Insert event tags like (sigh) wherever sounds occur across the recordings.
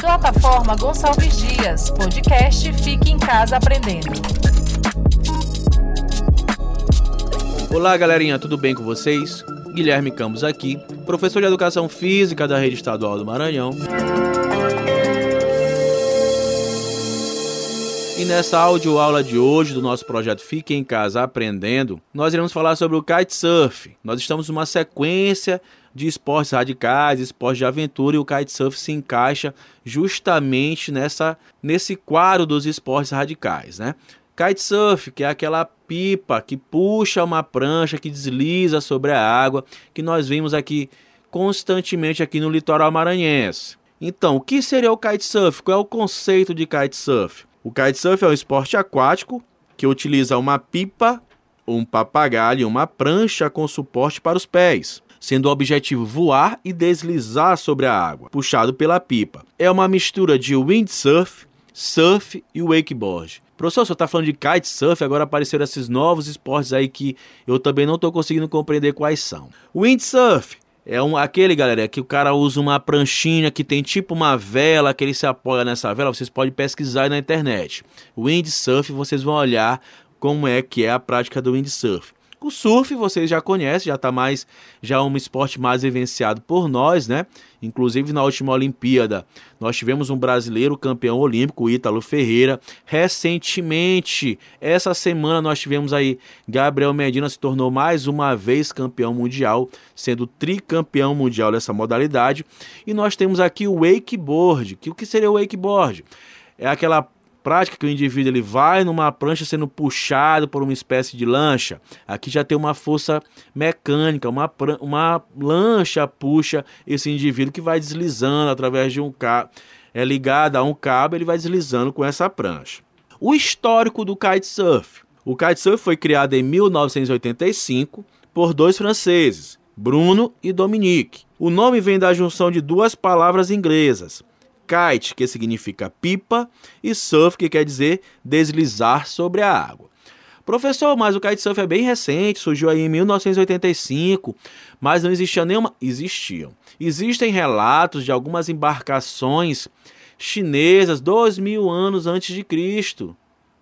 Plataforma Gonçalves Dias, podcast Fique em Casa Aprendendo. Olá, galerinha, tudo bem com vocês? Guilherme Campos aqui, professor de Educação Física da Rede Estadual do Maranhão. E nessa audioaula de hoje do nosso projeto Fique em Casa Aprendendo, nós iremos falar sobre o kitesurf. Nós estamos numa sequência de esportes radicais, esportes de aventura, e o kitesurf se encaixa justamente nessa, nesse quadro dos esportes radicais, né? Kitesurf, que é aquela pipa que puxa uma prancha, que desliza sobre a água, que nós vimos aqui constantemente aqui no litoral maranhense. Então, o que seria o kitesurf? Qual é o conceito de kitesurf? O kitesurf é um esporte aquático que utiliza uma pipa, um papagaio e uma prancha com suporte para os pés sendo o objetivo voar e deslizar sobre a água, puxado pela pipa. É uma mistura de windsurf, surf e wakeboard. Professor, você está falando de kitesurf, agora apareceram esses novos esportes aí que eu também não estou conseguindo compreender quais são. Windsurf é um, aquele, galera, que o cara usa uma pranchinha que tem tipo uma vela, que ele se apoia nessa vela. Vocês podem pesquisar aí na internet. Windsurf, vocês vão olhar como é que é a prática do windsurf. O surf vocês já conhecem, já está mais, já é um esporte mais vivenciado por nós, né? Inclusive na última Olimpíada, nós tivemos um brasileiro campeão olímpico, Ítalo Ferreira. Recentemente, essa semana nós tivemos aí Gabriel Medina se tornou mais uma vez campeão mundial, sendo tricampeão mundial dessa modalidade. E nós temos aqui o wakeboard. Que o que seria o wakeboard? É aquela prática que o indivíduo ele vai numa prancha sendo puxado por uma espécie de lancha. Aqui já tem uma força mecânica, uma, uma lancha puxa esse indivíduo que vai deslizando através de um cabo, é ligado a um cabo, ele vai deslizando com essa prancha. O histórico do kitesurf. O kitesurf foi criado em 1985 por dois franceses, Bruno e Dominique. O nome vem da junção de duas palavras inglesas, kite, que significa pipa, e surf, que quer dizer deslizar sobre a água. Professor, mas o kitesurf é bem recente, surgiu aí em 1985, mas não existia nenhuma. Existiam. Existem relatos de algumas embarcações chinesas dois mil anos antes de Cristo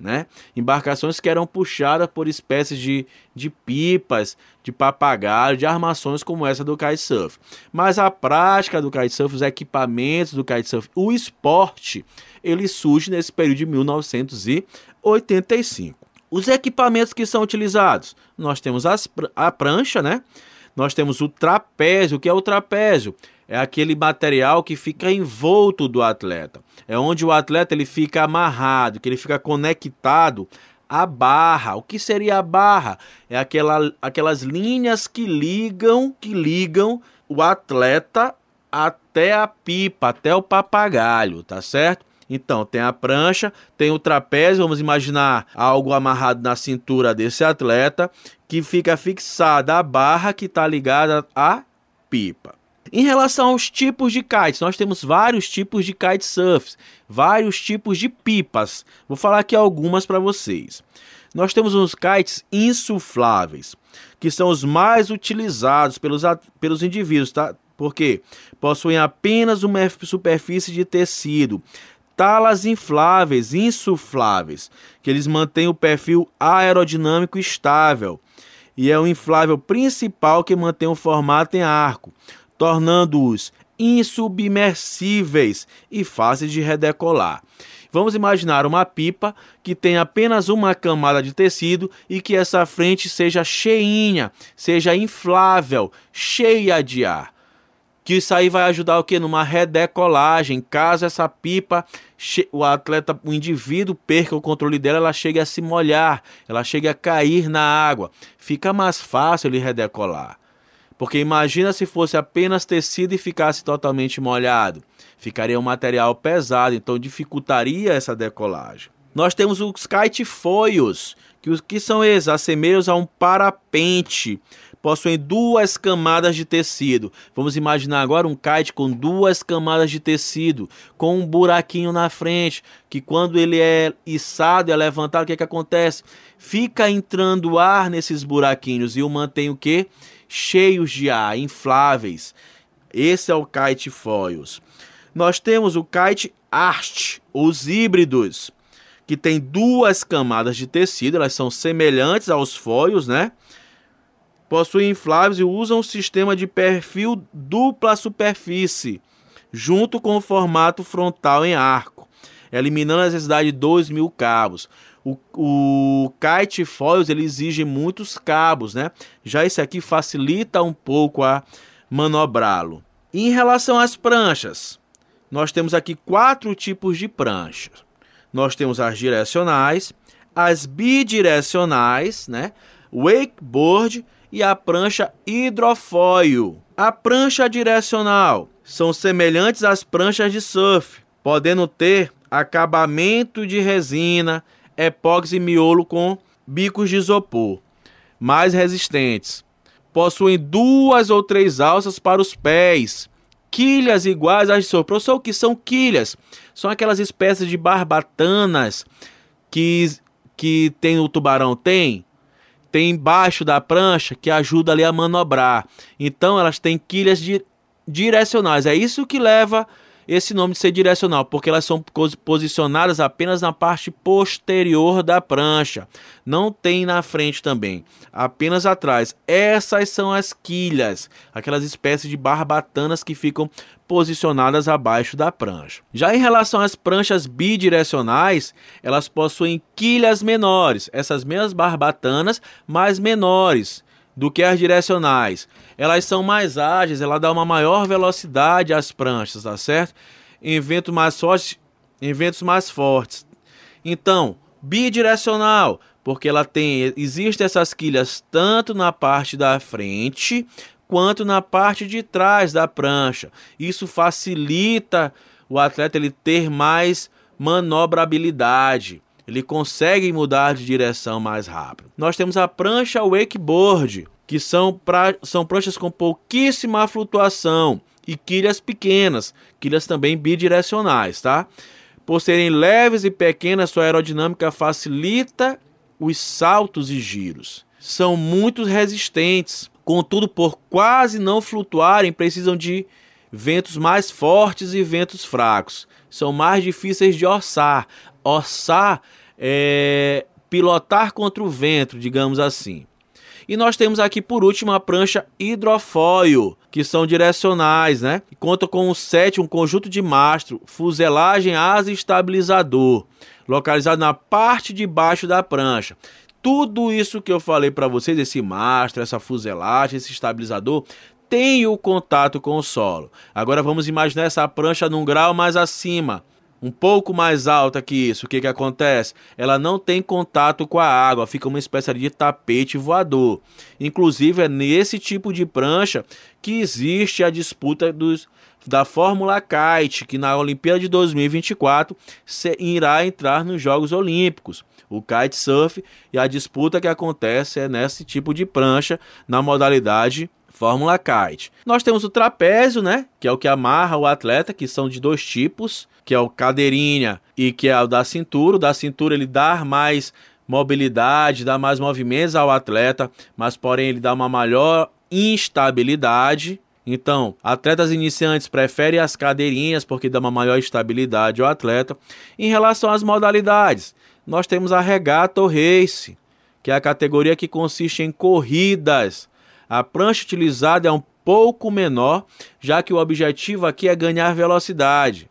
né? Embarcações que eram puxadas por espécies de, de pipas, de papagaio, de armações como essa do kitesurf. Mas a prática do kitesurf, os equipamentos do kitesurf, o esporte, ele surge nesse período de 1985. Os equipamentos que são utilizados, nós temos as, a prancha, né? Nós temos o trapézio. O que é o trapézio? É aquele material que fica envolto do atleta. É onde o atleta ele fica amarrado, que ele fica conectado à barra. O que seria a barra? É aquela, aquelas linhas que ligam, que ligam o atleta até a pipa, até o papagaio, tá certo? Então, tem a prancha, tem o trapézio, vamos imaginar algo amarrado na cintura desse atleta, que fica fixada a barra que está ligada à pipa. Em relação aos tipos de kites, nós temos vários tipos de kitesurfs, vários tipos de pipas. Vou falar aqui algumas para vocês. Nós temos uns kites insufláveis, que são os mais utilizados pelos, pelos indivíduos, tá? Porque possuem apenas uma superfície de tecido, talas infláveis, insufláveis, que eles mantêm o perfil aerodinâmico estável. E é o inflável principal que mantém o formato em arco, tornando-os insubmersíveis e fáceis de redecolar. Vamos imaginar uma pipa que tem apenas uma camada de tecido e que essa frente seja cheinha, seja inflável, cheia de ar que isso aí vai ajudar o que numa redecolagem, caso essa pipa o atleta, o indivíduo perca o controle dela, ela chegue a se molhar, ela chegue a cair na água, fica mais fácil ele redecolar. Porque imagina se fosse apenas tecido e ficasse totalmente molhado, ficaria um material pesado, então dificultaria essa decolagem. Nós temos os kitefoios, que os que são esses? Assemelham a um parapente possuem duas camadas de tecido. Vamos imaginar agora um kite com duas camadas de tecido, com um buraquinho na frente, que quando ele é içado é levantado, o que, é que acontece? Fica entrando ar nesses buraquinhos e o mantém o que? Cheios de ar, infláveis. Esse é o kite foils. Nós temos o kite art, os híbridos, que tem duas camadas de tecido, elas são semelhantes aos foios, né? Possuem infláveis e usam um sistema de perfil dupla superfície, junto com o formato frontal em arco, eliminando a necessidade de 2 mil cabos. O, o kite foils ele exige muitos cabos, né? Já esse aqui facilita um pouco a manobrá-lo. Em relação às pranchas, nós temos aqui quatro tipos de pranchas. Nós temos as direcionais, as bidirecionais, né? Wakeboard e a prancha hidrofóil. A prancha direcional são semelhantes às pranchas de surf, podendo ter acabamento de resina, epóxi e miolo com bicos de isopor, mais resistentes. Possuem duas ou três alças para os pés, quilhas iguais às de surf. Professor, o que são quilhas? São aquelas espécies de barbatanas que, que tem o tubarão. Tem? Tem embaixo da prancha que ajuda ali a manobrar. Então elas têm quilhas di direcionais. É isso que leva esse nome de ser direcional, porque elas são posicionadas apenas na parte posterior da prancha. Não tem na frente também, apenas atrás. Essas são as quilhas, aquelas espécies de barbatanas que ficam posicionadas abaixo da prancha. Já em relação às pranchas bidirecionais, elas possuem quilhas menores, essas mesmas barbatanas, mas menores do que as direcionais. Elas são mais ágeis, ela dá uma maior velocidade às pranchas, tá certo? Em ventos mais fortes, em ventos mais fortes. Então, bidirecional, porque ela tem, existem essas quilhas tanto na parte da frente quanto na parte de trás da prancha. Isso facilita o atleta ele ter mais manobrabilidade ele consegue mudar de direção mais rápido. Nós temos a prancha wakeboard, que são, pra, são pranchas com pouquíssima flutuação e quilhas pequenas, quilhas também bidirecionais, tá? Por serem leves e pequenas, sua aerodinâmica facilita os saltos e giros. São muito resistentes, contudo, por quase não flutuarem, precisam de ventos mais fortes e ventos fracos. São mais difíceis de orçar. Orçar é, pilotar contra o vento, digamos assim. E nós temos aqui por último a prancha hidrofóil, que são direcionais, né? Conta com um set, um conjunto de mastro, fuselagem, asa e estabilizador, localizado na parte de baixo da prancha. Tudo isso que eu falei para vocês, esse mastro, essa fuselagem, esse estabilizador, tem o contato com o solo. Agora vamos imaginar essa prancha num grau mais acima, um pouco mais alta que isso, o que, que acontece? Ela não tem contato com a água, fica uma espécie de tapete voador. Inclusive, é nesse tipo de prancha que existe a disputa dos, da Fórmula Kite, que na Olimpíada de 2024 irá entrar nos Jogos Olímpicos. O kitesurf e a disputa que acontece é nesse tipo de prancha, na modalidade Fórmula Kite. Nós temos o trapézio, né? Que é o que amarra o atleta, que são de dois tipos, que é o cadeirinha e que é o da cintura. O da cintura ele dá mais mobilidade, dá mais movimentos ao atleta, mas porém ele dá uma maior instabilidade. Então, atletas iniciantes preferem as cadeirinhas porque dá uma maior estabilidade ao atleta. Em relação às modalidades, nós temos a regata ou race, que é a categoria que consiste em corridas a prancha utilizada é um pouco menor, já que o objetivo aqui é ganhar velocidade.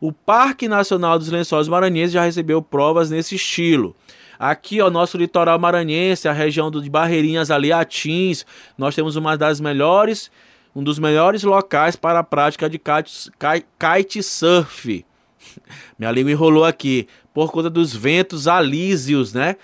O Parque Nacional dos Lençóis Maranhenses já recebeu provas nesse estilo. Aqui, o nosso litoral maranhense, a região de Barreirinhas ali, Atins, nós temos uma das melhores, um dos melhores locais para a prática de kite, kite. (laughs) Minha língua enrolou aqui por conta dos ventos alísios, né?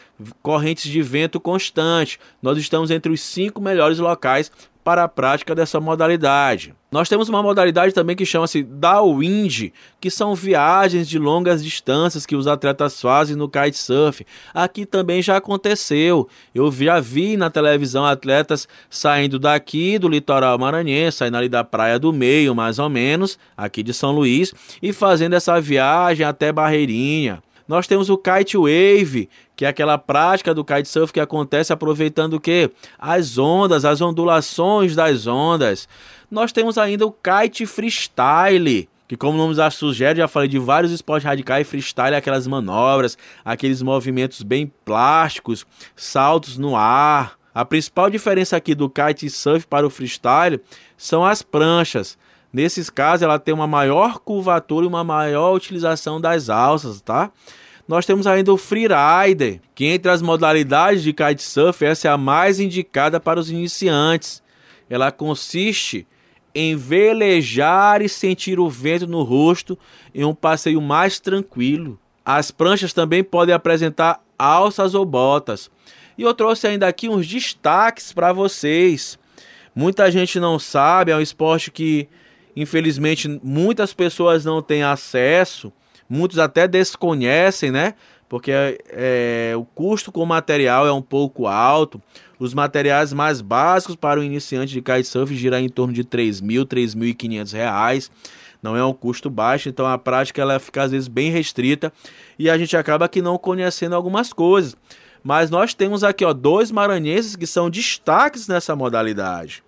Correntes de vento constante. Nós estamos entre os cinco melhores locais para a prática dessa modalidade. Nós temos uma modalidade também que chama-se downwind, que são viagens de longas distâncias que os atletas fazem no kitesurf. Aqui também já aconteceu. Eu já vi na televisão atletas saindo daqui do litoral maranhense, saindo ali da praia do meio, mais ou menos, aqui de São Luís, e fazendo essa viagem até Barreirinha. Nós temos o kite wave, que é aquela prática do kitesurf que acontece aproveitando o quê? As ondas, as ondulações das ondas. Nós temos ainda o kite freestyle, que como o nome já sugere, já falei de vários esportes radicais, freestyle, aquelas manobras, aqueles movimentos bem plásticos, saltos no ar. A principal diferença aqui do kite surf para o freestyle são as pranchas. Nesses casos, ela tem uma maior curvatura e uma maior utilização das alças, tá? Nós temos ainda o freerider, que entre as modalidades de kitesurf, essa é a mais indicada para os iniciantes. Ela consiste em velejar e sentir o vento no rosto em um passeio mais tranquilo. As pranchas também podem apresentar alças ou botas. E eu trouxe ainda aqui uns destaques para vocês. Muita gente não sabe, é um esporte que infelizmente muitas pessoas não têm acesso, muitos até desconhecem, né? Porque é, o custo com o material é um pouco alto. Os materiais mais básicos para o iniciante de kitesurf giram em torno de R$ 3.000, R$ 3.500. Não é um custo baixo, então a prática ela fica às vezes bem restrita e a gente acaba que não conhecendo algumas coisas. Mas nós temos aqui ó, dois maranhenses que são destaques nessa modalidade.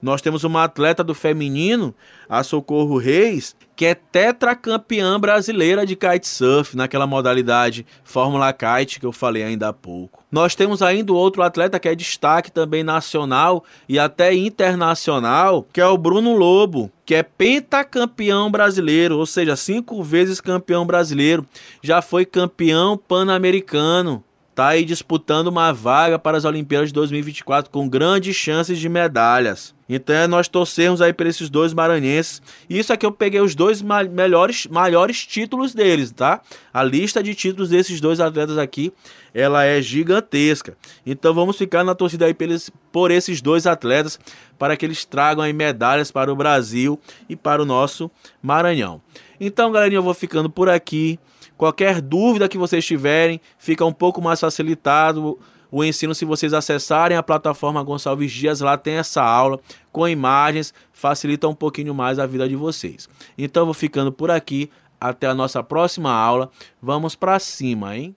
Nós temos uma atleta do feminino, a Socorro Reis, que é tetracampeã brasileira de kitesurf, naquela modalidade Fórmula Kite que eu falei ainda há pouco. Nós temos ainda outro atleta que é destaque também nacional e até internacional, que é o Bruno Lobo, que é pentacampeão brasileiro, ou seja, cinco vezes campeão brasileiro. Já foi campeão pan-americano está aí disputando uma vaga para as Olimpíadas de 2024 com grandes chances de medalhas. Então é nós torcemos aí para esses dois maranhenses. Isso aqui eu peguei os dois ma melhores, maiores títulos deles, tá? A lista de títulos desses dois atletas aqui, ela é gigantesca. Então vamos ficar na torcida aí por esses dois atletas para que eles tragam aí medalhas para o Brasil e para o nosso Maranhão. Então, galerinha, eu vou ficando por aqui. Qualquer dúvida que vocês tiverem, fica um pouco mais facilitado o ensino se vocês acessarem a plataforma Gonçalves Dias, lá tem essa aula com imagens, facilita um pouquinho mais a vida de vocês. Então vou ficando por aqui, até a nossa próxima aula. Vamos para cima, hein?